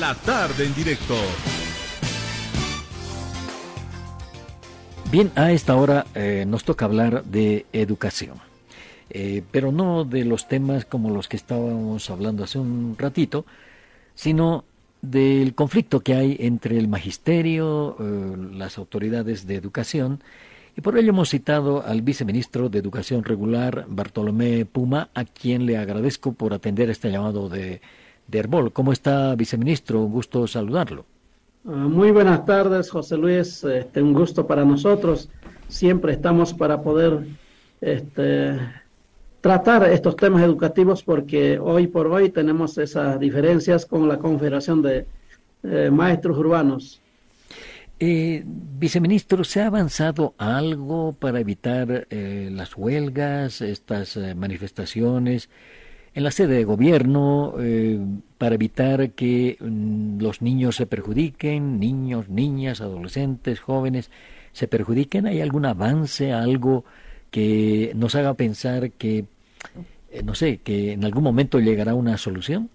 la tarde en directo. Bien, a esta hora eh, nos toca hablar de educación, eh, pero no de los temas como los que estábamos hablando hace un ratito, sino del conflicto que hay entre el magisterio, eh, las autoridades de educación, y por ello hemos citado al viceministro de Educación Regular, Bartolomé Puma, a quien le agradezco por atender este llamado de, de Herbol. ¿Cómo está, viceministro? Un gusto saludarlo. Ah, muy buenas tardes, José Luis. Este, un gusto para nosotros. Siempre estamos para poder este, tratar estos temas educativos porque hoy por hoy tenemos esas diferencias con la Confederación de eh, Maestros Urbanos. Eh, viceministro, ¿se ha avanzado algo para evitar eh, las huelgas, estas manifestaciones en la sede de gobierno, para evitar que mm, los niños se perjudiquen, niños, niñas, adolescentes, jóvenes, se perjudiquen? ¿Hay algún avance, algo que nos haga pensar que, no sé, que en algún momento llegará una solución?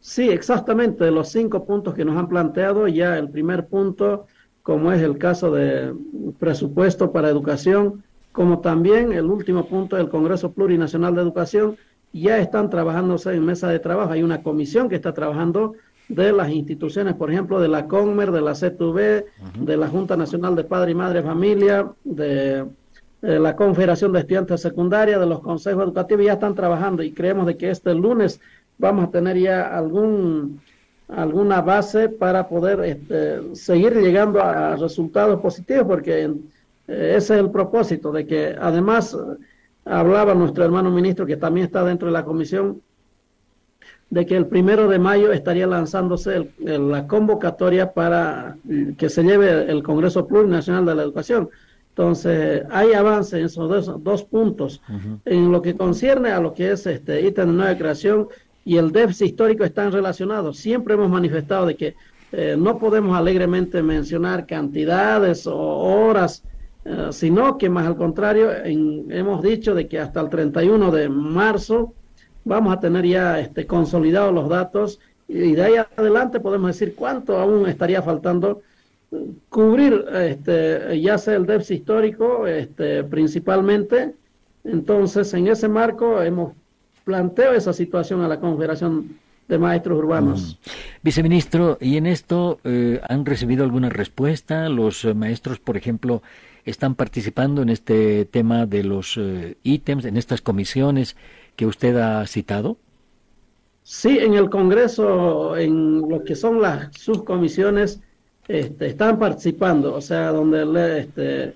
Sí, exactamente. Los cinco puntos que nos han planteado, ya el primer punto, como es el caso de presupuesto para educación, como también el último punto del Congreso Plurinacional de Educación, ya están trabajándose en mesa de trabajo. Hay una comisión que está trabajando de las instituciones, por ejemplo, de la CONMER, de la CTV, de la Junta Nacional de Padre y Madre Familia, de, de, la Confederación de Estudiantes Secundarias, de los consejos educativos, ya están trabajando y creemos de que este lunes vamos a tener ya algún alguna base para poder este, seguir llegando a resultados positivos, porque eh, ese es el propósito, de que además hablaba nuestro hermano ministro, que también está dentro de la comisión, de que el primero de mayo estaría lanzándose la convocatoria para que se lleve el Congreso Plurinacional de la Educación. Entonces, hay avance en esos dos, puntos. En lo que concierne a lo que es este ítem de nueva creación, y el déficit histórico están relacionados. Siempre hemos manifestado de que eh, no podemos alegremente mencionar cantidades o horas, eh, sino que más al contrario, hemos dicho de que hasta el 31 de marzo vamos a tener ya este, consolidados los datos y de ahí adelante podemos decir cuánto aún estaría faltando cubrir este, ya sea el déficit histórico este, principalmente. Entonces, en ese marco hemos planteo esa situación a la Confederación de Maestros Urbanos. Mm. Viceministro, ¿y en esto eh, han recibido alguna respuesta? ¿Los eh, maestros, por ejemplo, están participando en este tema de los eh, ítems, en estas comisiones que usted ha citado? Sí, en el Congreso, en lo que son las subcomisiones, este, están participando, o sea, donde este,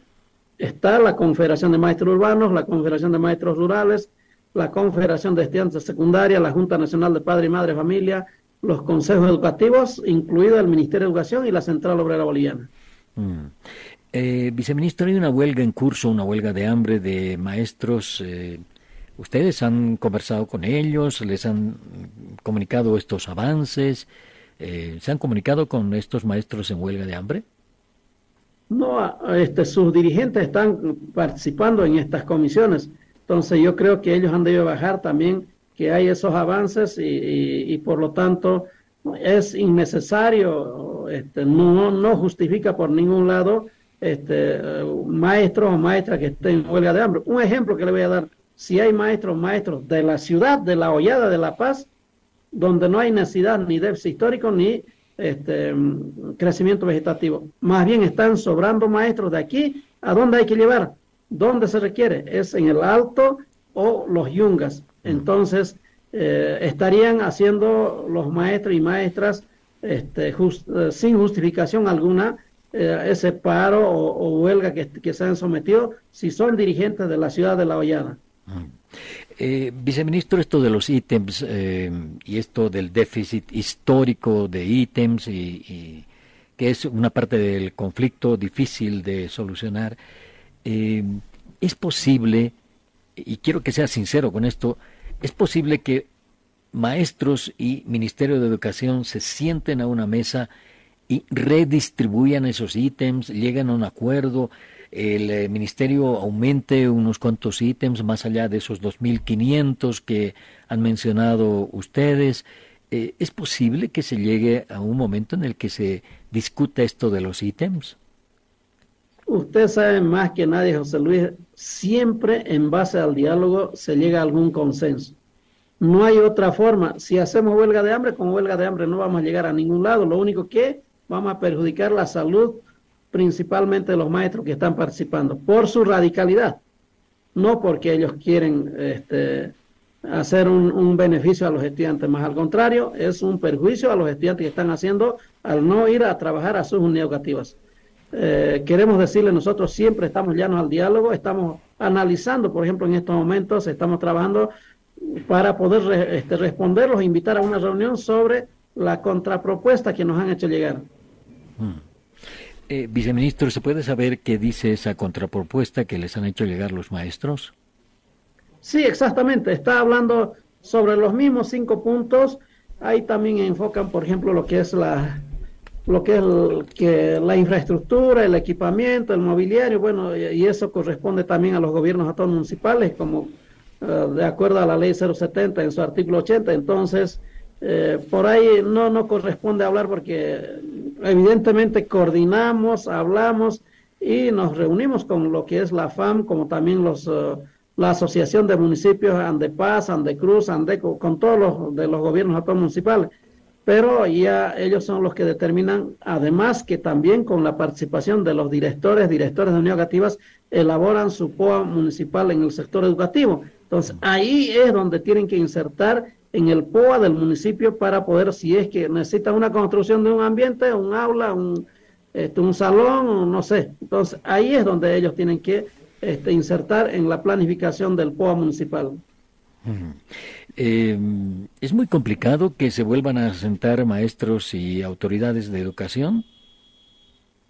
está la Confederación de Maestros Urbanos, la Confederación de Maestros Rurales, la Confederación de Estudiantes Secundarias, la Junta Nacional de Padre y Madre Familia, los consejos educativos, incluido el Ministerio de Educación y la Central Obrera Boliviana. Mm. Eh, viceministro, hay una huelga en curso, una huelga de hambre de maestros. Eh, ¿Ustedes han conversado con ellos? ¿Les han comunicado estos avances? Eh, ¿Se han comunicado con estos maestros en huelga de hambre? No, este, sus dirigentes están participando en estas comisiones entonces yo creo que ellos han debido bajar también que hay esos avances y, por lo tanto es innecesario, este, no, no justifica por ningún lado este, maestros o maestras que estén en huelga de hambre. Un ejemplo que le voy a dar, si hay maestros maestros de la ciudad, de la Hollada de La Paz, donde no hay necesidad ni déficit histórico ni este, crecimiento vegetativo, más bien están sobrando maestros de aquí, ¿a dónde hay que llevar? ¿Dónde se requiere? Es en el alto o los yungas. Entonces, eh, estarían haciendo los maestros y maestras este, eh, sin justificación alguna eh, ese paro o, huelga que, se han sometido si son dirigentes de la ciudad de La Hollada. viceministro, esto de los ítems y esto del déficit histórico de ítems y, que es una parte del conflicto difícil de solucionar, eh, ¿es posible, y quiero que sea sincero con esto, es posible que maestros y Ministerio de Educación se sienten a una mesa y redistribuyan esos ítems, lleguen a un acuerdo, el eh, ministerio aumente unos cuantos ítems más allá de esos 2.500 que han mencionado ustedes, Eh, ¿Es posible que se llegue a un momento en el que se discuta esto de los ítems? Usted sabe más que nadie, José Luis, siempre en base al diálogo se llega a algún consenso. No hay otra forma. Si hacemos huelga de hambre, con huelga de hambre no vamos a llegar a ningún lado. Lo único que vamos a perjudicar la salud principalmente de los maestros que están participando, por su radicalidad, no porque ellos quieren este, hacer un, beneficio a los estudiantes, más al contrario, es un perjuicio a los estudiantes que están haciendo al no ir a trabajar a sus unidades educativas. Eh, queremos decirle, nosotros siempre estamos llanos al diálogo, estamos analizando, por ejemplo, en estos momentos estamos trabajando para poder este, responderlos, invitar a una reunión sobre la contrapropuesta que nos han hecho llegar. Eh, viceministro, ¿se puede saber qué dice esa contrapropuesta que les han hecho llegar los maestros? Sí, exactamente. Está hablando sobre los mismos cinco puntos. Ahí también enfocan, por ejemplo, lo que es la lo que es que la infraestructura, el equipamiento, el mobiliario, bueno, y, eso corresponde también a los gobiernos autónomos municipales, como eh, de acuerdo a la ley 070 en su artículo 80. Entonces, eh, por ahí no, no corresponde hablar porque evidentemente coordinamos, hablamos y nos reunimos con lo que es la FAM, como también los, eh, la Asociación de Municipios Andepaz, Andecruz, Andeco, con todos los de los gobiernos autónomos municipales. Pero ya ellos son los que determinan, además que también con la participación de los directores, directores de unidades educativas, elaboran su POA municipal en el sector educativo. Entonces, ahí es donde tienen que insertar en el POA del municipio para poder, si es que necesita una construcción de un ambiente, un aula, un, este, un salón, no sé. Entonces, ahí es donde ellos tienen que este, insertar en la planificación del POA municipal. Eh, ¿Es muy complicado que se vuelvan a sentar maestros y autoridades de educación?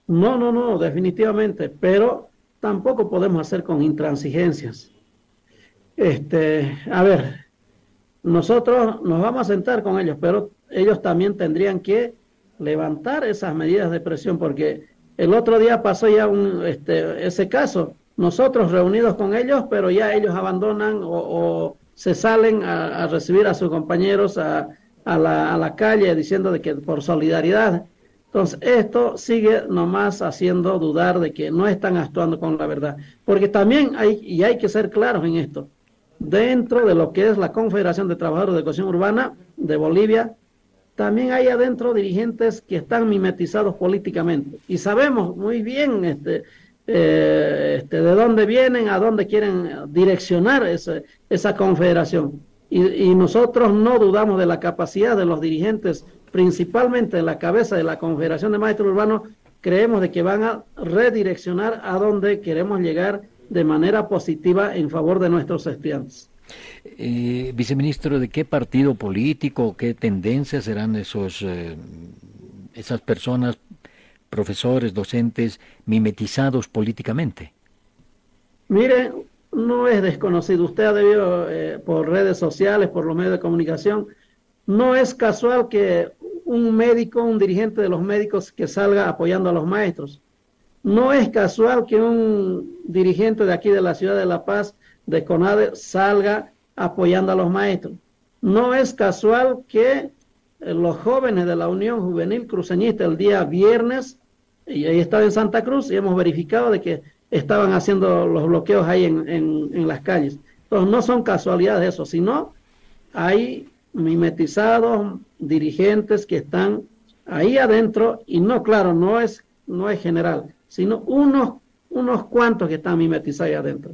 No, no, no, definitivamente, pero tampoco podemos hacer con intransigencias. Este, a ver, nosotros nos vamos a sentar con ellos, pero ellos también tendrían que levantar esas medidas de presión, porque el otro día pasó ya un, este, ese caso, nosotros reunidos con ellos, pero ya ellos abandonan o, se salen a, recibir a sus compañeros a, a, la, a la calle diciendo de que por solidaridad. Entonces, esto sigue nomás haciendo dudar de que no están actuando con la verdad. Porque también hay, y hay que ser claros en esto, dentro de lo que es la Confederación de Trabajadores de Educación Urbana de Bolivia, también hay adentro dirigentes que están mimetizados políticamente. Y sabemos muy bien este, eh, este, de dónde vienen, a dónde quieren direccionar esa confederación. Y, y, nosotros no dudamos de la capacidad de los dirigentes, principalmente en la cabeza de la Confederación de Maestros Urbanos, creemos de que van a redireccionar a dónde queremos llegar de manera positiva en favor de nuestros estudiantes. Eh, viceministro, ¿de qué partido político, qué tendencias serán esos, eh, esas personas, profesores, docentes, mimetizados políticamente? Mire, no es desconocido. Usted ha debido, eh, por redes sociales, por los medios de comunicación, no es casual que un médico, un dirigente de los médicos que salga apoyando a los maestros. No es casual que un dirigente de aquí de la ciudad de La Paz, de CONADE, salga apoyando a los maestros. No es casual que eh, los jóvenes de la Unión Juvenil Cruceñista el día viernes, y ahí estaba en Santa Cruz, y hemos verificado de que estaban haciendo los bloqueos ahí en, en las calles. Entonces no son casualidades eso, sino hay mimetizados dirigentes que están ahí adentro y no, claro, no es, no es general, sino unos, unos cuantos que están mimetizados ahí adentro.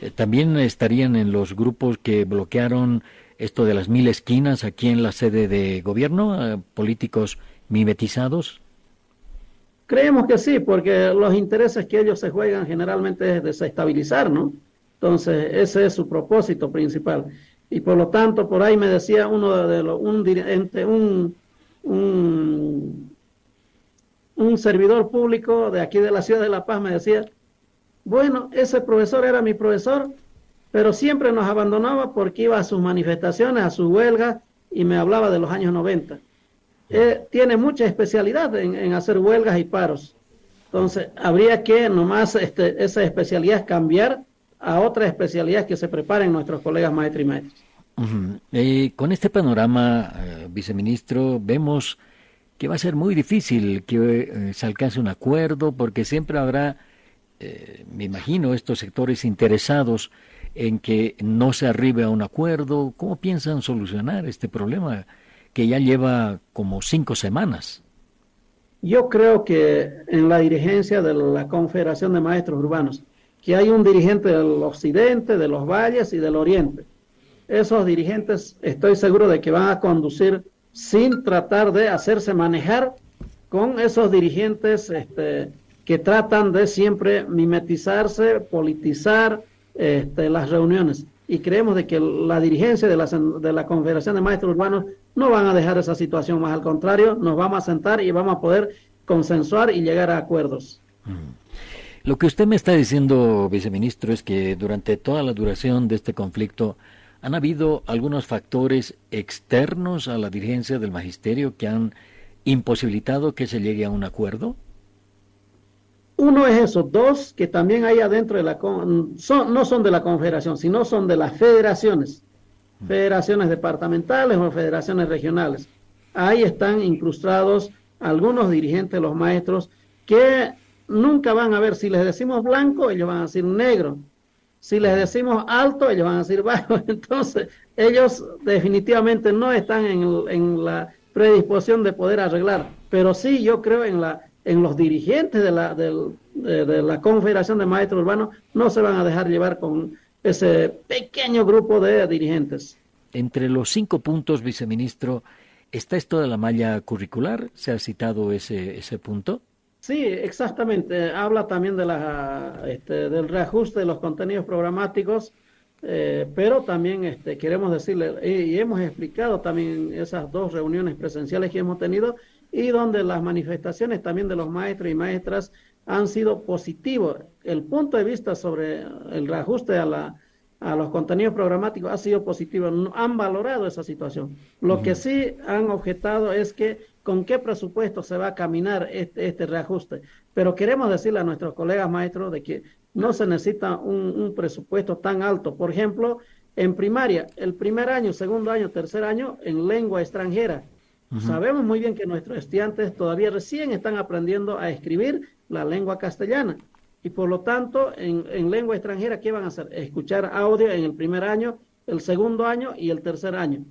Eh, también estarían en los grupos que bloquearon esto de las mil esquinas aquí en la sede de gobierno, eh, políticos mimetizados. Creemos que sí, porque los intereses que ellos se juegan generalmente es desestabilizar, ¿no? Entonces, ese es su propósito principal. Y por lo tanto, por ahí me decía uno de los, un, un, un un servidor público de aquí de la ciudad de La Paz me decía, bueno, ese profesor era mi profesor, pero siempre nos abandonaba porque iba a sus manifestaciones, a sus huelgas y me hablaba de los años 90. Eh, tiene mucha especialidad en, hacer huelgas y paros. Entonces, habría que nomás este, esa especialidad cambiar a otra especialidad que se preparen nuestros colegas maestros y maestros. Eh, con este panorama, eh, viceministro, vemos que va a ser muy difícil que eh, se alcance un acuerdo porque siempre habrá, me imagino, estos sectores interesados en que no se arribe a un acuerdo. ¿Cómo piensan solucionar este problema que ya lleva como cinco semanas? Yo creo que en la dirigencia de la Confederación de Maestros Urbanos, que hay un dirigente del occidente, de los valles y del oriente. Esos dirigentes estoy seguro de que van a conducir sin tratar de hacerse manejar con esos dirigentes este, que tratan de siempre mimetizarse, politizar este, las reuniones. Y creemos de que la dirigencia de la, de la Confederación de Maestros Urbanos no van a dejar esa situación, más al contrario, nos vamos a sentar y vamos a poder consensuar y llegar a acuerdos. Mm. Lo que usted me está diciendo, viceministro, es que durante toda la duración de este conflicto han habido algunos factores externos a la dirigencia del magisterio que han imposibilitado que se llegue a un acuerdo. Uno es eso, dos que también hay adentro de la son, no son de la confederación, sino son de las federaciones federaciones departamentales o federaciones regionales. Ahí están incrustados algunos dirigentes los maestros que nunca van a ver, si les decimos blanco, ellos van a decir negro. Si les decimos alto, ellos van a decir bajo. Entonces, ellos definitivamente no están en, la predisposición de poder arreglar. Pero sí, yo creo en, la, en los dirigentes de la, de, de la Confederación de Maestros Urbanos, no se van a dejar llevar con ese pequeño grupo de dirigentes. Entre los cinco puntos, viceministro, ¿está esto de la malla curricular? ¿Se ha citado ese, ese punto? Sí, exactamente. Habla también de la, este, del reajuste de los contenidos programáticos, eh, pero también este, queremos decirle, y, hemos explicado también esas dos reuniones presenciales que hemos tenido y donde las manifestaciones también de los maestros y maestras han sido positivos. El punto de vista sobre el reajuste a, la, a los contenidos programáticos ha sido positivo. Han valorado esa situación. Lo que sí han objetado es que con qué presupuesto se va a caminar este, este reajuste. Pero queremos decirle a nuestros colegas maestros de que no se necesita un, presupuesto tan alto. Por ejemplo, en primaria, el primer año, segundo año, tercer año, en lengua extranjera. Sabemos muy bien que nuestros estudiantes todavía recién están aprendiendo a escribir la lengua castellana. Y por lo tanto, en, en, lengua extranjera, ¿qué van a hacer? Escuchar audio en el primer año, el segundo año y el tercer año.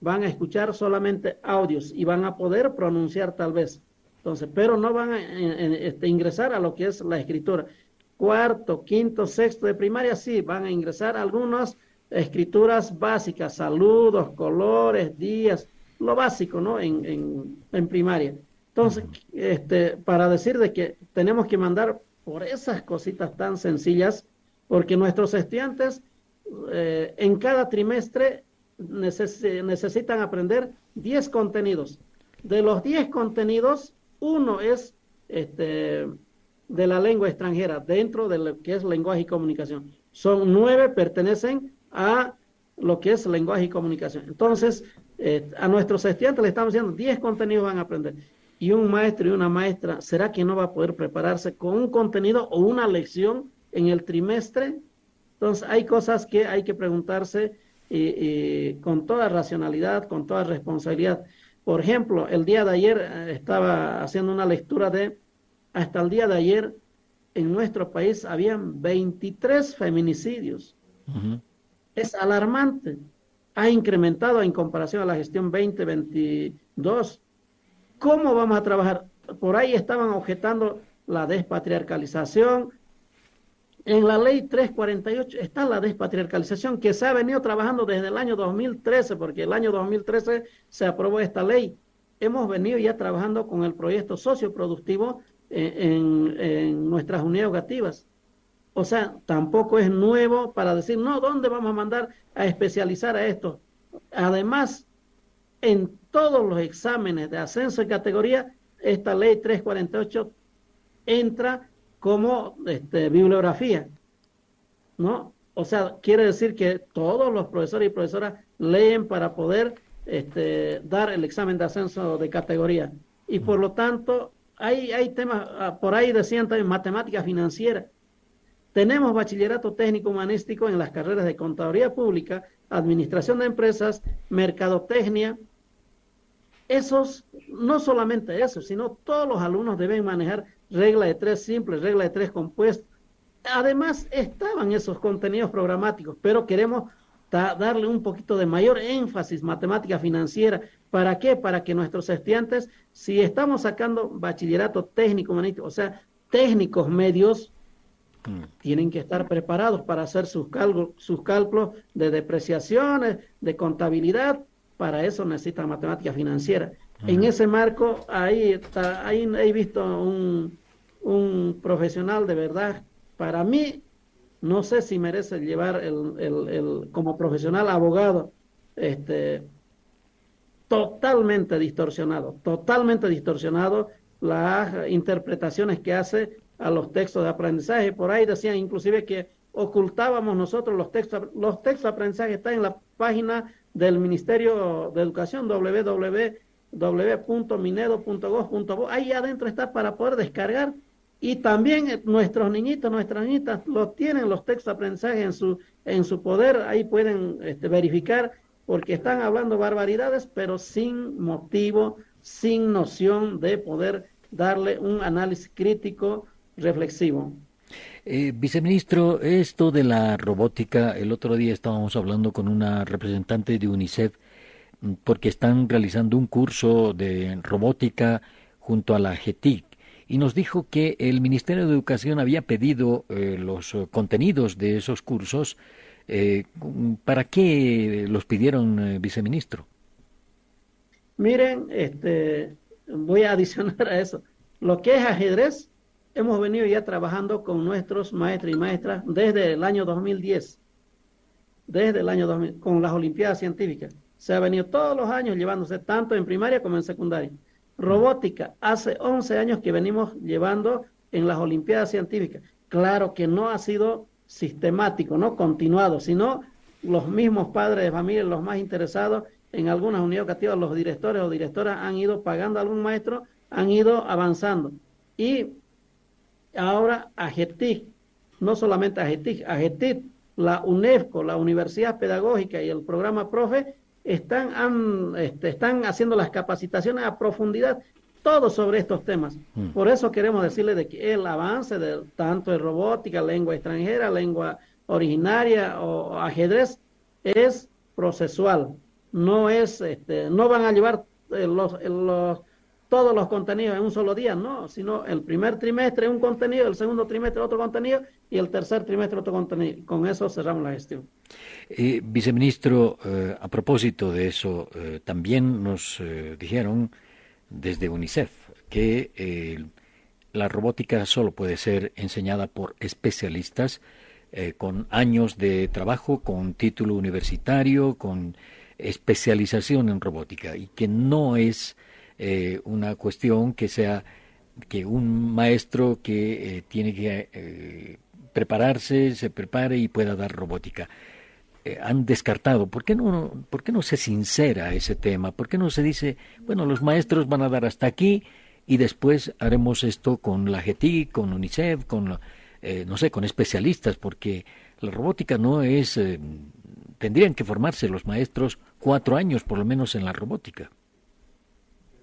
Van a escuchar solamente audios y van a poder pronunciar tal vez. Entonces, pero no van a este, ingresar a lo que es la escritura. Cuarto, quinto, sexto de primaria, sí, van a ingresar algunas escrituras básicas, saludos, colores, días, lo básico, ¿no? En, en, en primaria. Entonces, este, para decir de que tenemos que mandar por esas cositas tan sencillas, porque nuestros estudiantes eh, en cada trimestre necesitan aprender 10 contenidos. De los 10 contenidos, uno es este, de la lengua extranjera, dentro de lo que es lenguaje y comunicación. Son nueve, pertenecen a lo que es lenguaje y comunicación. Entonces, eh, a nuestros estudiantes le estamos diciendo 10 contenidos van a aprender y un maestro y una maestra, ¿será que no va a poder prepararse con un contenido o una lección en el trimestre? Entonces, hay cosas que hay que preguntarse con toda racionalidad, con toda responsabilidad. Por ejemplo, el día de ayer eh, estaba haciendo una lectura de, hasta el día de ayer, en nuestro país habían 23 feminicidios. Es alarmante. Ha incrementado en comparación a la gestión 2022 ¿Cómo vamos a trabajar? Por ahí estaban objetando la despatriarcalización. En la ley 348 está la despatriarcalización que se ha venido trabajando desde el año 2013, porque el año 2013 se aprobó esta ley. Hemos venido ya trabajando con el proyecto socioproductivo en, en nuestras unidades educativas. O sea, tampoco es nuevo para decir, no, ¿dónde vamos a mandar a especializar a esto? Además, en todos los exámenes de ascenso de categoría, esta ley 348 entra como este, bibliografía, ¿no? O sea, quiere decir que todos los profesores y profesoras leen para poder este, dar el examen de ascenso de categoría. Y por lo tanto, hay, hay temas, ah, por ahí decían también matemática financiera. Tenemos bachillerato técnico humanístico en las carreras de contaduría pública, administración de empresas, mercadotecnia. Esos, no solamente eso, sino todos los alumnos deben manejar regla de tres simples, regla de tres compuestos. Además, estaban esos contenidos programáticos, pero queremos darle un poquito de mayor énfasis matemática financiera. ¿Para qué? Para que nuestros estudiantes, si estamos sacando bachillerato técnico o sea, técnicos medios, Mm. Tienen que estar preparados para hacer sus, cálculos, sus cálculos de depreciaciones, de contabilidad. Para eso necesitan matemática financiera. En ese marco, ahí, está, ahí he visto un, un profesional de verdad. Para mí, no sé si merece llevar el, el, el, como profesional abogado, este, totalmente distorsionado, totalmente distorsionado las interpretaciones que hace a los textos de aprendizaje. Por ahí decían inclusive que ocultábamos nosotros los textos. Los textos de aprendizaje están en la página del Ministerio de Educación, www.minedo.gov.bo. Ahí adentro está para poder descargar. Y también eh, nuestros niñitos, nuestras niñitas, los tienen los textos de aprendizaje en su, en su poder. Ahí pueden este, verificar porque están hablando barbaridades, pero sin motivo, sin noción de poder darle un análisis crítico reflexivo. Eh, viceministro, esto de la robótica, el otro día estábamos hablando con una representante de UNICEF mm, porque están realizando un curso de robótica junto a la GETIC y nos dijo que el Ministerio de Educación había pedido eh, los contenidos de esos cursos. Eh, ¿Para qué los pidieron, viceministro? Miren, este, voy a adicionar a eso. Lo que es ajedrez hemos venido ya trabajando con nuestros maestros y maestras desde el año 2010, desde el año 2000, con las Olimpiadas Científicas. Se ha venido todos los años llevándose tanto en primaria como en secundaria. Robótica, hace 11 años que venimos llevando en las Olimpiadas Científicas. Claro que no ha sido sistemático, no continuado, sino los mismos padres de familia, los más interesados en algunas unidades educativas, los directores o directoras han ido pagando a algún maestro, han ido avanzando. Y ahora AGETIC, no solamente AGETIC, AGETIC, la UNESCO, la Universidad Pedagógica y el programa PROFE están, este, están haciendo las capacitaciones a profundidad, todo sobre estos temas. Mm. Por eso queremos decirle de que el avance de tanto de robótica, lengua extranjera, lengua originaria o ajedrez es procesual. No es, este, no van a llevar eh, los, los todos los contenidos en un solo día, no, sino el primer trimestre un contenido, el segundo trimestre otro contenido y el tercer trimestre otro contenido. Con eso cerramos la gestión. Eh, viceministro, eh, a propósito de eso, eh, también nos dijeron desde UNICEF que la robótica solo puede ser enseñada por especialistas con años de trabajo, con título universitario, con especialización en robótica y que no es eh, una cuestión que sea que un maestro que eh, tiene que eh, prepararse, se prepare y pueda dar robótica. han descartado. ¿Por qué, no, ¿Por qué no se sincera ese tema? ¿Por qué no se dice, bueno, los maestros van a dar hasta aquí y después haremos esto con la GTI, con UNICEF, con, no sé, con especialistas? Porque la robótica no es... tendrían que formarse los maestros cuatro años por lo menos en la robótica.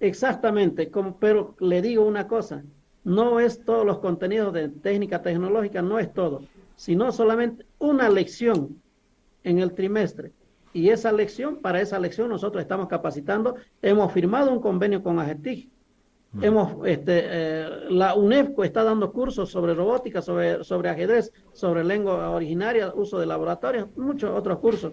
Exactamente, pero le digo una cosa, no es todos los contenidos de técnica tecnológica, no es todo, sino solamente una lección en el trimestre. Y esa lección, para esa lección nosotros estamos capacitando, hemos firmado un convenio con AGETIC, mm. hemos, este, eh, la UNESCO está dando cursos sobre robótica, sobre, sobre ajedrez, sobre lengua originaria, uso de laboratorios, muchos otros cursos.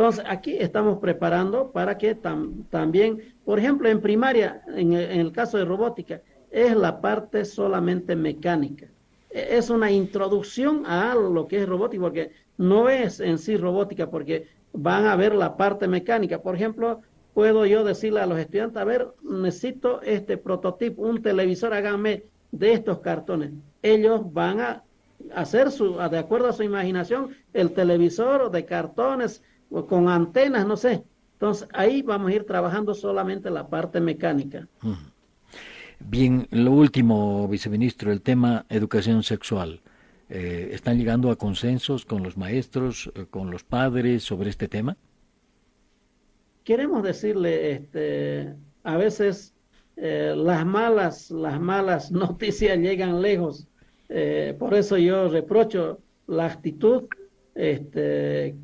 Entonces, aquí estamos preparando para que también, por ejemplo, en primaria, en el, caso de robótica, es la parte solamente mecánica. E, es una introducción a lo que es robótica, porque no es en sí robótica, porque van a ver la parte mecánica. Por ejemplo, puedo yo decirle a los estudiantes, a ver, necesito este prototipo, un televisor, háganme de estos cartones. Ellos van a hacer su, de acuerdo a su imaginación, el televisor de cartones, con antenas, no sé. Entonces ahí vamos a ir trabajando solamente la parte mecánica. Bien, lo último, viceministro, el tema educación sexual. Eh, ¿Están llegando a consensos con los maestros, eh, con los padres sobre este tema? Queremos decirle, este, a veces eh, las malas, las malas noticias llegan lejos. por eso yo reprocho la actitud este,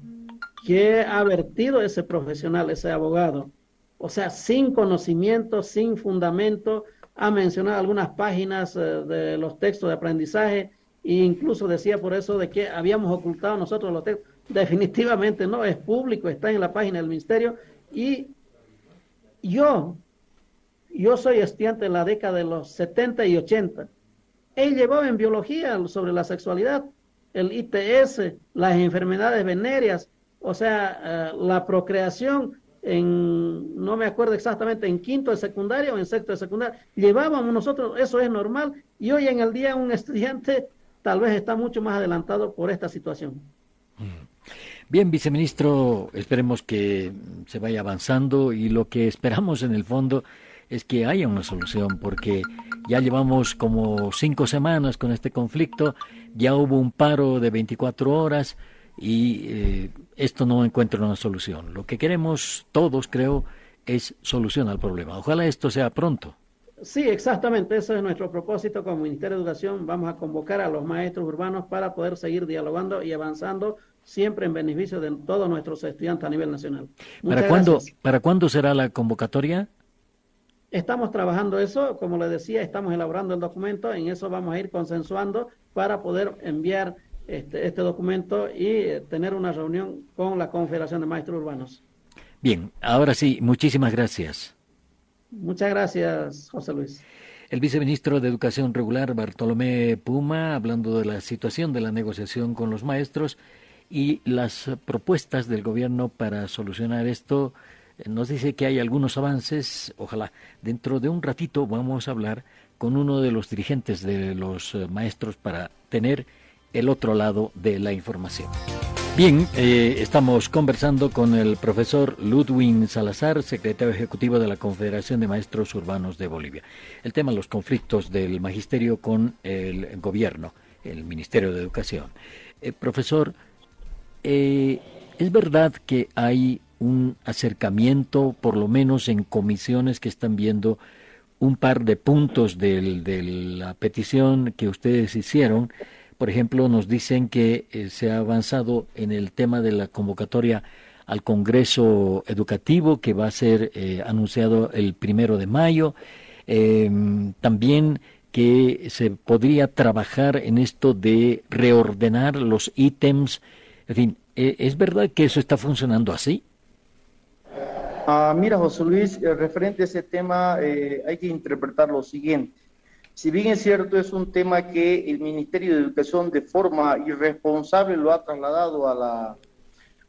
que ha vertido ese profesional, ese abogado. O sea, sin conocimiento, sin fundamento, ha mencionado algunas páginas de los textos de aprendizaje e incluso decía por eso de que habíamos ocultado nosotros los textos. Definitivamente no, es público, está en la página del ministerio y yo, yo soy estudiante en la década de los 70 y 80. Él llevó en biología sobre la sexualidad, el ITS, las enfermedades venéreas, o sea, eh, la procreación en, no me acuerdo exactamente, en quinto de secundaria o en sexto de secundaria. Llevábamos nosotros, eso es normal, y hoy en el día un estudiante tal vez está mucho más adelantado por esta situación. Mm. Bien, viceministro, esperemos que se vaya avanzando y lo que esperamos en el fondo es que haya una solución, porque ya llevamos como cinco semanas con este conflicto, ya hubo un paro de 24 horas y eh, esto no encuentra una solución. Lo que queremos todos, creo, es solución al problema. Ojalá esto sea pronto. Sí, exactamente, eso es nuestro propósito como Ministerio de Educación. Vamos a convocar a los maestros urbanos para poder seguir dialogando y avanzando siempre en beneficio de todos nuestros estudiantes a nivel nacional. ¿Para cuándo, ¿Para cuándo será la convocatoria? Estamos trabajando eso, como le decía, estamos elaborando el documento, en eso vamos a ir consensuando para poder enviar este, este documento y eh, tener una reunión con la Confederación de Maestros Urbanos. Bien, ahora sí, muchísimas gracias. Muchas gracias, José Luis. El viceministro de Educación Regular, Bartolomé Puma, hablando de la situación de la negociación con los maestros y las propuestas del gobierno para solucionar esto, eh, nos dice que hay algunos avances. Ojalá dentro de un ratito vamos a hablar con uno de los dirigentes de los eh, maestros para tener el otro lado de la información. Bien, eh, estamos conversando con el profesor Ludwig Salazar, secretario ejecutivo de la Confederación de Maestros Urbanos de Bolivia. El tema los conflictos del magisterio con el gobierno, el Ministerio de Educación. Eh, profesor, eh, ¿es verdad que hay un acercamiento, por lo menos en comisiones que están viendo un par de puntos de la petición que ustedes hicieron? Por ejemplo, nos dicen que eh, se ha avanzado en el tema de la convocatoria al Congreso Educativo que va a ser eh, anunciado el primero de mayo. Em, también que se podría trabajar en esto de reordenar los ítems. En fin, ¿e-, ¿es verdad que eso está funcionando así? Ah, mira, José Luis, eh, referente a ese tema, hay que interpretar lo siguiente. Si bien es cierto, es un tema que el Ministerio de Educación de forma irresponsable lo ha trasladado a la,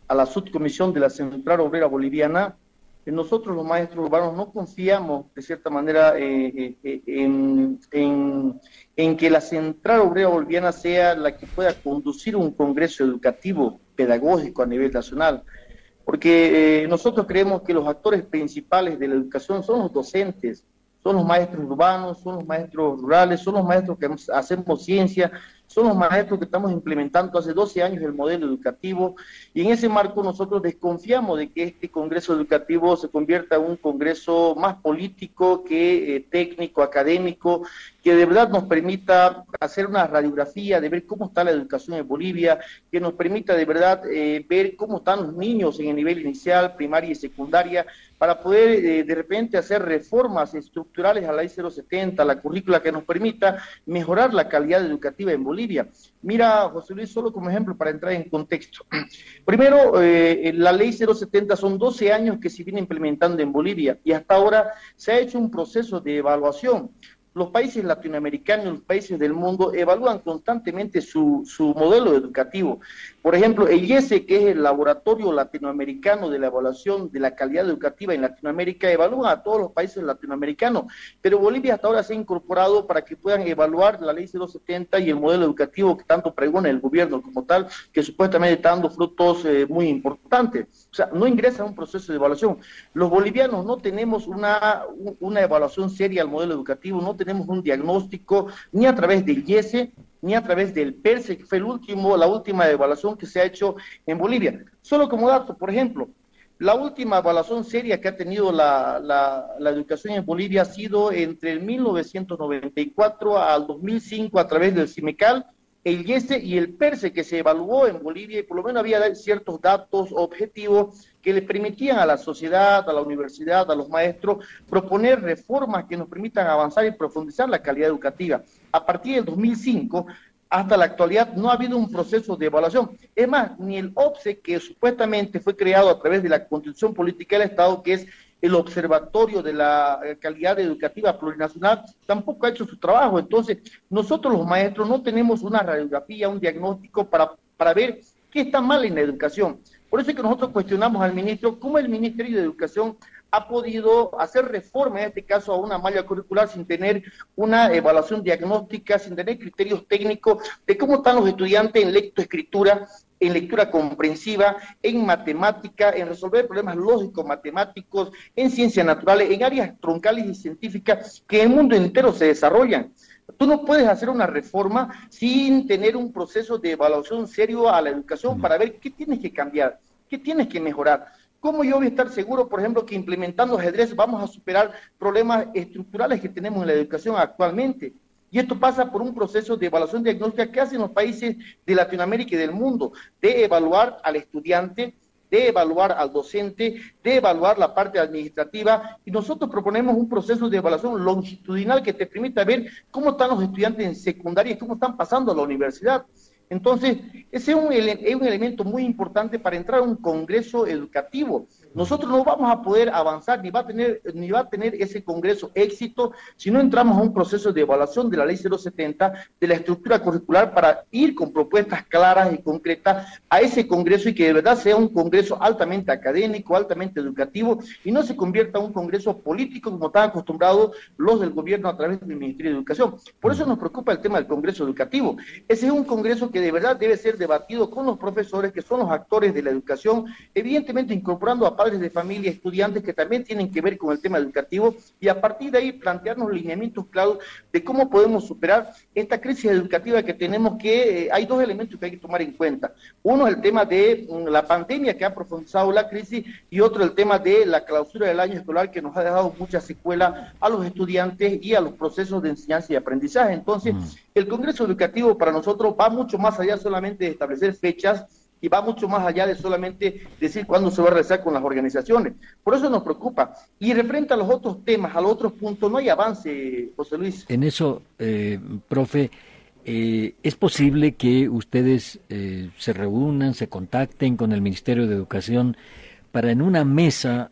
a la subcomisión de la Central Obrera Boliviana, nosotros los maestros urbanos no confiamos de cierta manera eh, eh, eh, en, en, que la Central Obrera Boliviana sea la que pueda conducir un congreso educativo pedagógico a nivel nacional, porque nosotros creemos que los actores principales de la educación son los docentes, son los maestros urbanos, son los maestros rurales, son los maestros que hacemos ciencia, son los maestros que estamos implementando hace 12 años el modelo educativo. Y en ese marco nosotros desconfiamos de que este Congreso Educativo se convierta en un Congreso más político que eh, técnico, académico, que de verdad nos permita hacer una radiografía de ver cómo está la educación en Bolivia, que nos permita de verdad eh, ver cómo están los niños en el nivel inicial, primaria y secundaria, para poder eh, de repente hacer reformas estructurales a la ley 070, la currícula que nos permita mejorar la calidad educativa en Bolivia. Mira, José Luis, solo como ejemplo para entrar en contexto. Primero, eh, la ley 070 son 12 años que se viene implementando en Bolivia y hasta ahora se ha hecho un proceso de evaluación los países latinoamericanos, los países del mundo evalúan constantemente su, su modelo educativo. Por ejemplo, el IESE, que es el Laboratorio Latinoamericano de la Evaluación de la Calidad Educativa en Latinoamérica, evalúa a todos los países latinoamericanos, pero Bolivia hasta ahora se ha incorporado para que puedan evaluar la Ley 070 y el modelo educativo que tanto pregona el gobierno como tal, que supuestamente está dando frutos eh, muy importantes. O sea, no ingresa a un proceso de evaluación. Los bolivianos no tenemos una, una evaluación seria al modelo educativo, no tenemos un diagnóstico ni a través del IESE ni a través del PERSE, que fue el último, la última evaluación que se ha hecho en Bolivia. Solo como dato, por ejemplo, la última evaluación seria que ha tenido la, la, educación en Bolivia ha sido entre el 1994 al 2005 a través del CIMECAL, el IESE y el PERSE que se evaluó en Bolivia y por lo menos había ciertos datos objetivos que le permitían a la sociedad, a la universidad, a los maestros proponer reformas que nos permitan avanzar y profundizar la calidad educativa. A partir del 2005 hasta la actualidad no ha habido un proceso de evaluación. Es más, ni el OPSE, que supuestamente fue creado a través de la Constitución Política del Estado, que es el Observatorio de la eh, Calidad Educativa Plurinacional, tampoco ha hecho su trabajo. Entonces, nosotros los maestros no tenemos una radiografía, un diagnóstico para, para ver qué está mal en la educación. Por eso es que nosotros cuestionamos al ministro cómo el Ministerio de Educación ha podido hacer reforma, en este caso, a una malla curricular sin tener una evaluación diagnóstica, sin tener criterios técnicos de cómo están los estudiantes en lectoescritura, en lectura comprensiva, en matemática, en resolver problemas lógicos, matemáticos, en ciencias naturales, en áreas troncales y científicas que en el mundo entero se desarrollan. Tú no puedes hacer una reforma sin tener un proceso de evaluación serio a la educación para ver qué tienes que cambiar, qué tienes que mejorar. ¿Cómo yo voy a estar seguro, por ejemplo, que implementando ajedrez vamos a superar problemas estructurales que tenemos en la educación actualmente? Y esto pasa por un proceso de evaluación diagnóstica que hacen los países de Latinoamérica y del mundo, de evaluar al estudiante, de evaluar al docente, de evaluar la parte administrativa. Y nosotros proponemos un proceso de evaluación longitudinal que te permita ver cómo están los estudiantes en secundaria y cómo están pasando a la universidad. Entonces, ese es un, es un elemento muy importante para entrar a un congreso educativo nosotros no vamos a poder avanzar ni va a tener ni va a tener ese congreso éxito si no entramos a un proceso de evaluación de la ley 070 de la estructura curricular para ir con propuestas claras y concretas a ese congreso y que de verdad sea un congreso altamente académico, altamente educativo y no se convierta en un congreso político como están acostumbrados los del gobierno a través del Ministerio de Educación. Por eso nos preocupa el tema del congreso educativo. Ese es un congreso que de verdad debe ser debatido con los profesores que son los actores de la educación, evidentemente incorporando a de familia, estudiantes que también tienen que ver con el tema educativo y a partir de ahí plantearnos lineamientos claros de cómo podemos superar esta crisis educativa que tenemos que eh, hay dos elementos que hay que tomar en cuenta. Uno el tema de mm, la pandemia que ha profundizado la crisis y otro el tema de la clausura del año escolar que nos ha dejado mucha secuela a los estudiantes y a los procesos de enseñanza y aprendizaje. Entonces, mm. el Congreso Educativo para nosotros va mucho más allá solamente de establecer fechas, y va mucho más allá de solamente decir cuándo se va a realizar con las organizaciones. Por eso nos preocupa. Y referente a los otros temas, a los otros puntos, no hay avance, José Luis. En eso, eh, profe, eh, ¿es posible que ustedes eh, se reúnan, se contacten con el Ministerio de Educación para en una mesa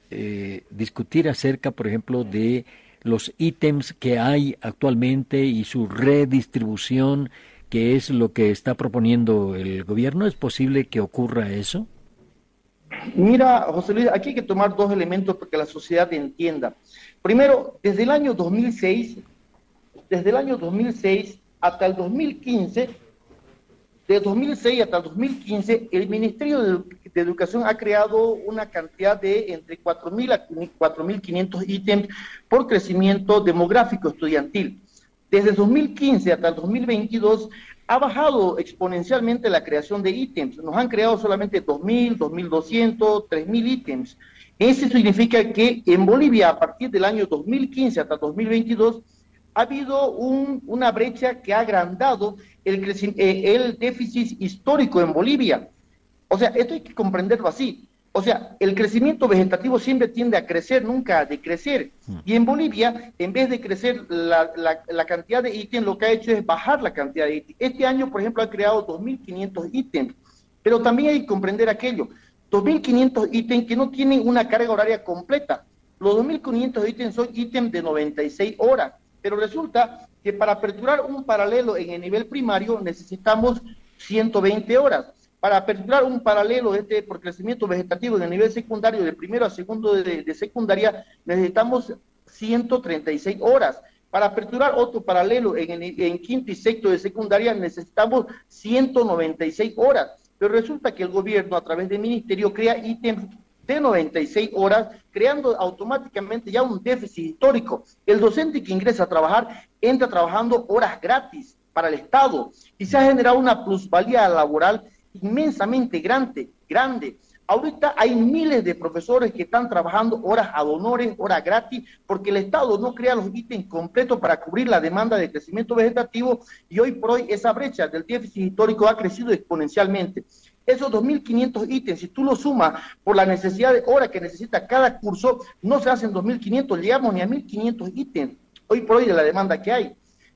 discutir acerca, por ejemplo, de los ítems que hay actualmente y su redistribución? Que es lo que está proponiendo el gobierno? ¿Es posible que ocurra eso? Mira, José Luis, aquí hay que tomar dos elementos para que la sociedad entienda. Primero, desde el año 2006, desde el año 2006 hasta el 2015, de 2006 hasta el 2015, el Ministerio de, de Educación ha creado una cantidad de entre 4.000 a 4.500 ítems por crecimiento demográfico estudiantil. Desde 2015 hasta el 2022 ha bajado exponencialmente la creación de ítems. Nos han creado solamente 2.000, 2.200, 3.000 ítems. Eso significa que en Bolivia, a partir del año 2015 hasta 2022, ha habido una brecha que ha agrandado el, eh, el déficit histórico en Bolivia. O sea, esto hay que comprenderlo así. O sea, el crecimiento vegetativo siempre tiende a crecer, nunca a decrecer. Mm. Y en Bolivia, en vez de crecer la, cantidad de ítems, lo que ha hecho es bajar la cantidad de ítems. Este año, por ejemplo, ha creado 2.500 ítems. Pero también hay que comprender aquello. 2.500 ítems que no tienen una carga horaria completa. Los 2.500 ítems son ítems de 96 horas. Pero resulta que para aperturar un paralelo en el nivel primario necesitamos 120 horas para aperturar un paralelo este por crecimiento vegetativo en el nivel secundario, de primero a segundo de, secundaria, necesitamos 136 horas. Para aperturar otro paralelo en, en quinto y sexto de secundaria necesitamos 196 horas. Pero resulta que el gobierno a través del ministerio crea ítems de 96 horas, creando automáticamente ya un déficit histórico. El docente que ingresa a trabajar entra trabajando horas gratis para el Estado y se ha generado una plusvalía laboral inmensamente grande, grande. Ahorita hay miles de profesores que están trabajando horas ad honores, horas gratis, porque el Estado no crea los ítems completos para cubrir la demanda de crecimiento vegetativo y hoy por hoy esa brecha del déficit histórico ha crecido exponencialmente. Esos 2.500 ítems, si tú lo sumas por la necesidad de horas que necesita cada curso, no se hacen 2.500, llegamos ni a 1.500 ítems hoy por hoy de la demanda que hay.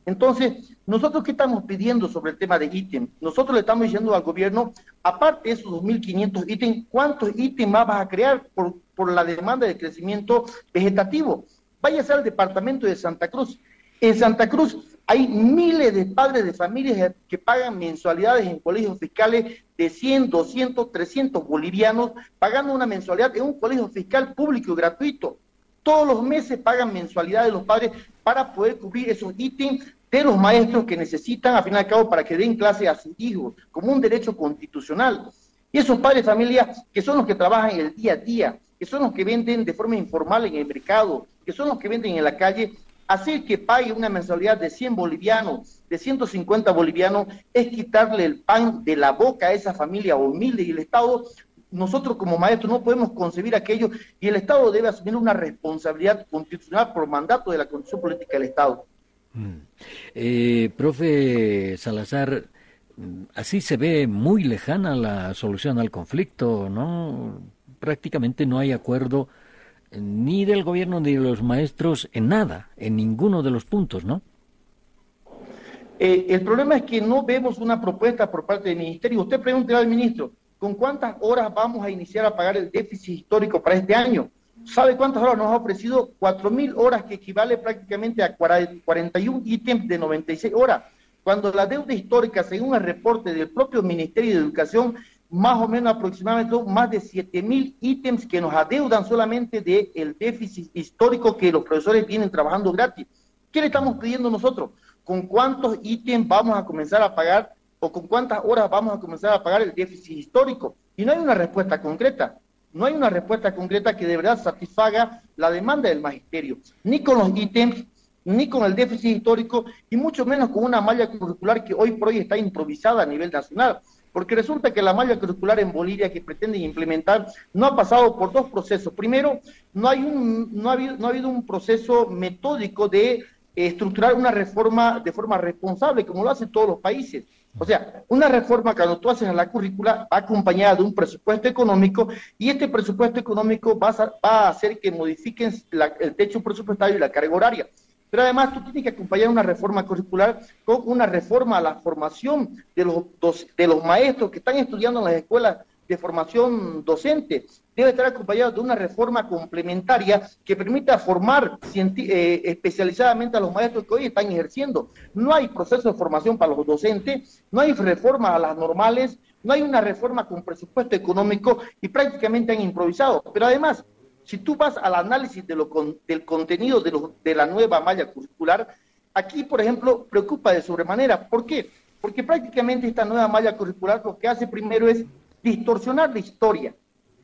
Entonces, nosotros qué estamos pidiendo sobre el tema de ítem? Nosotros le estamos diciendo al gobierno, aparte de esos 2.500 ítems, ¿cuántos ítems más vas a crear por, por la demanda de crecimiento vegetativo? Váyase al departamento de Santa Cruz. En Santa Cruz hay miles de padres de familias que pagan mensualidades en colegios fiscales de 100, 200, 300 bolivianos, pagando una mensualidad en un colegio fiscal público y gratuito. Todos los meses pagan mensualidades los padres para poder cubrir esos ítems de los maestros que necesitan, al fin y al cabo, para que den clase a sus hijos, como un derecho constitucional. Y esos padres de familia que son los que trabajan el día a día, que son los que venden de forma informal en el mercado, que son los que venden en la calle, hacer que pague una mensualidad de 100 bolivianos, de 150 bolivianos, es quitarle el pan de la boca a esa familia humilde y el Estado nosotros como maestros no podemos concebir aquello y el Estado debe asumir una responsabilidad constitucional por mandato de la Constitución Política del Estado. Eh, profe Salazar, así se ve muy lejana la solución al conflicto, ¿no? Prácticamente no hay acuerdo eh, ni del gobierno ni de los maestros en nada, en ninguno de los puntos, ¿no? Eh, el problema es que no vemos una propuesta por parte del ministerio. Usted pregunte al ministro, ¿con cuántas horas vamos a iniciar a pagar el déficit histórico para este año? ¿Sabe cuántas horas nos ha ofrecido? 4.000 horas, que equivale prácticamente a 41 ítems de 96 horas. Cuando la deuda histórica, según el reporte del propio Ministerio de Educación, más o menos aproximadamente más de 7.000 ítems que nos adeudan solamente del déficit histórico que los profesores vienen trabajando gratis. ¿Qué le estamos pidiendo nosotros? ¿Con cuántos ítems vamos a comenzar a pagar o con cuántas horas vamos a comenzar a pagar el déficit histórico? Y no hay una respuesta concreta. No hay una respuesta concreta que de verdad satisfaga la demanda del magisterio, ni con los ítems, ni con el déficit histórico, y mucho menos con una malla curricular que hoy por hoy está improvisada a nivel nacional. Porque resulta que la malla curricular en Bolivia que pretenden implementar no ha pasado por dos procesos. Primero, no, hay un, no, ha, habido, no ha habido un proceso metódico de estructurar una reforma de forma responsable, como lo hacen todos los países. O sea, una reforma cuando tú haces en la currícula va acompañada de un presupuesto económico y este presupuesto económico va a, hacer que modifiquen el techo presupuestario y la carga horaria. Pero además tú tienes que acompañar una reforma curricular con una reforma a la formación de los, de los maestros que están estudiando en las escuelas de formación docente debe estar acompañado de una reforma complementaria que permita formar eh, especializadamente a los maestros que hoy están ejerciendo. No hay proceso de formación para los docentes, no hay reforma a las normales, no hay una reforma con presupuesto económico y prácticamente han improvisado. Pero además, si tú vas al análisis del contenido de, de la nueva malla curricular, aquí, por ejemplo, preocupa de sobremanera. ¿Por qué? Porque prácticamente esta nueva malla curricular lo que hace primero es distorsionar la historia,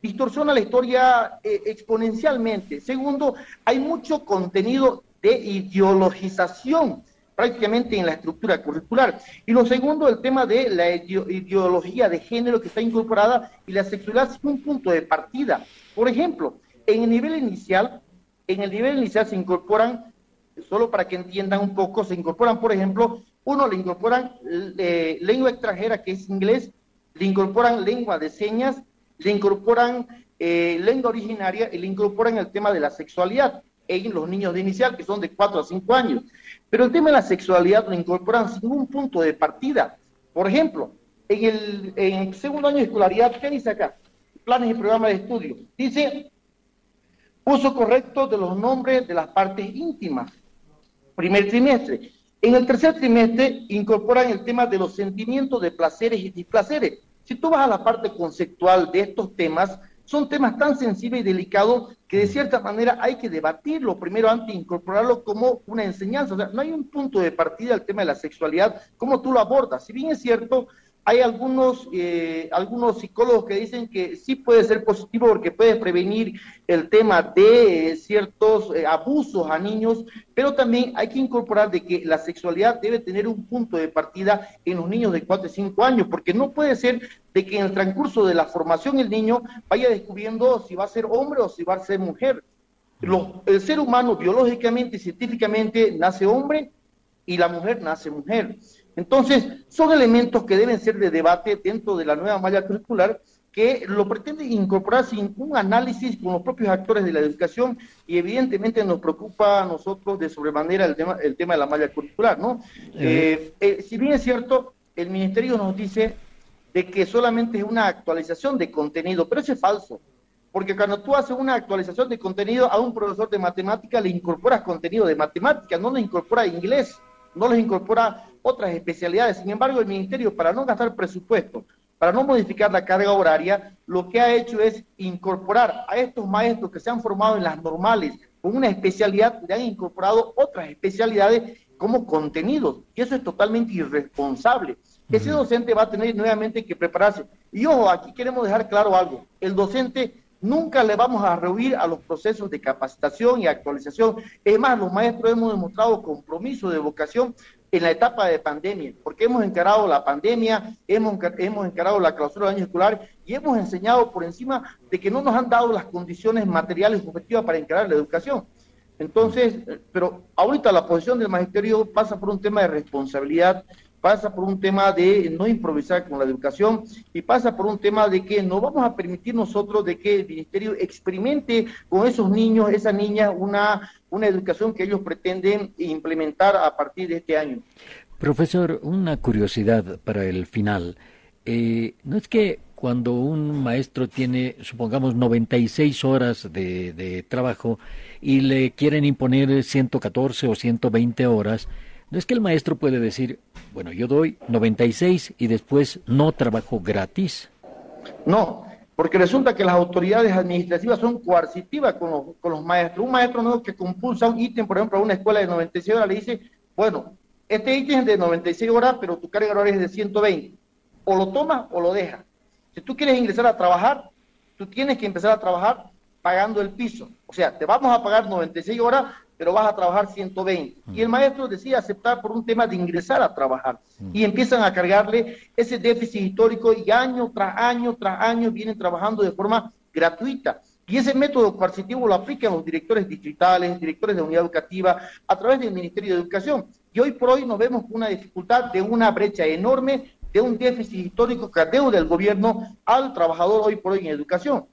distorsiona la historia eh, exponencialmente. Segundo, hay mucho contenido de ideologización prácticamente en la estructura curricular. Y lo segundo, el tema de la ideología de género que está incorporada y la sexualidad es un punto de partida. Por ejemplo, en el nivel inicial, en el nivel inicial se incorporan, solo para que entiendan un poco, se incorporan, por ejemplo, uno le incorporan eh, lengua extranjera que es inglés, le incorporan lengua de señas, le incorporan eh, lengua originaria y le incorporan el tema de la sexualidad en los niños de inicial, que son de 4 a 5 años. Pero el tema de la sexualidad lo incorporan sin ningún punto de partida. Por ejemplo, en el, en el segundo año de escolaridad, ¿qué dice acá? Planes y programas de estudio. Dice uso correcto de los nombres de las partes íntimas. Primer trimestre. En el tercer trimestre incorporan el tema de los sentimientos de placeres y displaceres. Si tú vas a la parte conceptual de estos temas, son temas tan sensibles y delicados que de cierta manera hay que debatirlo primero antes de incorporarlo como una enseñanza. O sea, no hay un punto de partida al tema de la sexualidad, como tú lo abordas. Si bien es cierto, hay algunos, eh, algunos psicólogos que dicen que sí puede ser positivo porque puede prevenir el tema de eh, ciertos eh, abusos a niños, pero también hay que incorporar de que la sexualidad debe tener un punto de partida en los niños de 4 y 5 años, porque no puede ser de que en el transcurso de la formación el niño vaya descubriendo si va a ser hombre o si va a ser mujer. el ser humano biológicamente y científicamente nace hombre y la mujer nace mujer. Entonces, son elementos que deben ser de debate dentro de la nueva malla curricular que lo pretende incorporar sin un análisis con los propios actores de la educación y evidentemente nos preocupa a nosotros de sobremanera el tema, el tema de la malla curricular, ¿no? Eh, eh, si bien es cierto, el ministerio nos dice de que solamente es una actualización de contenido, pero eso es falso, porque cuando tú haces una actualización de contenido a un profesor de matemática le incorporas contenido de matemática, no le incorpora inglés, no les incorpora otras especialidades. Sin embargo, el ministerio, para no gastar presupuesto, para no modificar la carga horaria, lo que ha hecho es incorporar a estos maestros que se han formado en las normales con una especialidad, le han incorporado otras especialidades como contenidos. Y eso es totalmente irresponsable. Ese docente va a tener nuevamente que prepararse. Y ojo, aquí queremos dejar claro algo. El docente Nunca le vamos a rehuir a los procesos de capacitación y actualización. Es más, los maestros hemos demostrado compromiso de vocación en la etapa de pandemia, porque hemos encarado la pandemia, hemos, hemos encarado la clausura del año escolar y hemos enseñado por encima de que no nos han dado las condiciones materiales objetivas para encarar la educación. Entonces, pero ahorita la posición del magisterio pasa por un tema de responsabilidad, pasa por un tema de no improvisar con la educación y pasa por un tema de que no vamos a permitir nosotros de que el ministerio experimente con esos niños, esas niñas, una, una educación que ellos pretenden implementar a partir de este año. Profesor, una curiosidad para el final. Eh, ¿No es que cuando un maestro tiene, supongamos, 96 horas de, de trabajo y le quieren imponer 114 o 120 horas, no es que el maestro puede decir, bueno, yo doy 96 y después no trabajo gratis. No, porque resulta que las autoridades administrativas son coercitivas con los, con los maestros. Un maestro nuevo que compulsa un ítem, por ejemplo, a una escuela de 96 horas, le dice, bueno, este ítem es de 96 horas, pero tu carga horaria es de 120. O lo tomas o lo dejas. Si tú quieres ingresar a trabajar, tú tienes que empezar a trabajar pagando el piso. O sea, te vamos a pagar 96 horas, pero vas a trabajar 120. Y el maestro decide aceptar por un tema de ingresar a trabajar. Y empiezan a cargarle ese déficit histórico y año tras año tras año vienen trabajando de forma gratuita. Y ese método coercitivo lo aplican los directores distritales, directores de unidad educativa, a través del Ministerio de Educación. Y hoy por hoy nos vemos con una dificultad de una brecha enorme, de un déficit histórico que adeuda el gobierno al trabajador hoy por hoy en educación.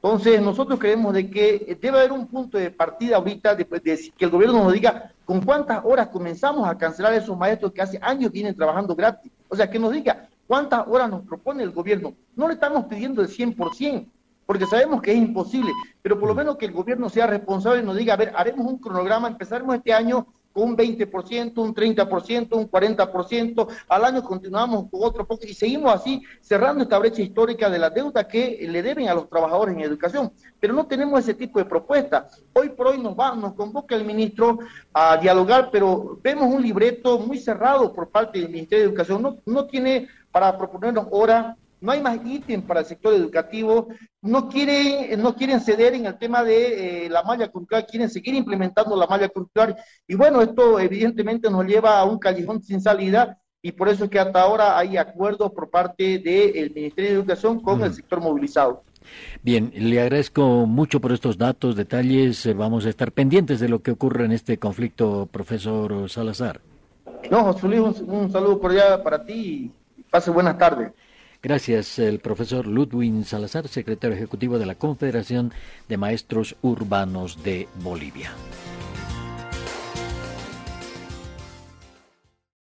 Entonces, nosotros creemos de que debe haber un punto de partida ahorita, de, de, que el gobierno nos diga con cuántas horas comenzamos a cancelar a esos maestros que hace años vienen trabajando gratis. O sea, que nos diga cuántas horas nos propone el gobierno. No le estamos pidiendo el 100%, porque sabemos que es imposible, pero por lo menos que el gobierno sea responsable y nos diga, a ver, haremos un cronograma, empezaremos este año un 20%, un 30%, un 40%, al año continuamos con otro poco y seguimos así cerrando esta brecha histórica de la deuda que le deben a los trabajadores en educación. Pero no tenemos ese tipo de propuesta. Hoy por hoy nos va, nos convoca el ministro a dialogar, pero vemos un libreto muy cerrado por parte del Ministerio de Educación. No, no tiene para proponernos hora no hay más ítem para el sector educativo, no quieren, no quieren ceder en el tema de eh, la malla curricular, quieren seguir implementando la malla curricular, y bueno, esto evidentemente nos lleva a un callejón sin salida, y por eso es que hasta ahora hay acuerdos por parte del Ministerio de Educación con el sector movilizado. Bien, le agradezco mucho por estos datos, detalles. Eh, vamos a estar pendientes de lo que ocurre en este conflicto, profesor Salazar. No, José Luis, un, un saludo por allá para ti y pase buenas tardes. Gracias, el profesor Ludwig Salazar, secretario ejecutivo de la Confederación de Maestros Urbanos de Bolivia.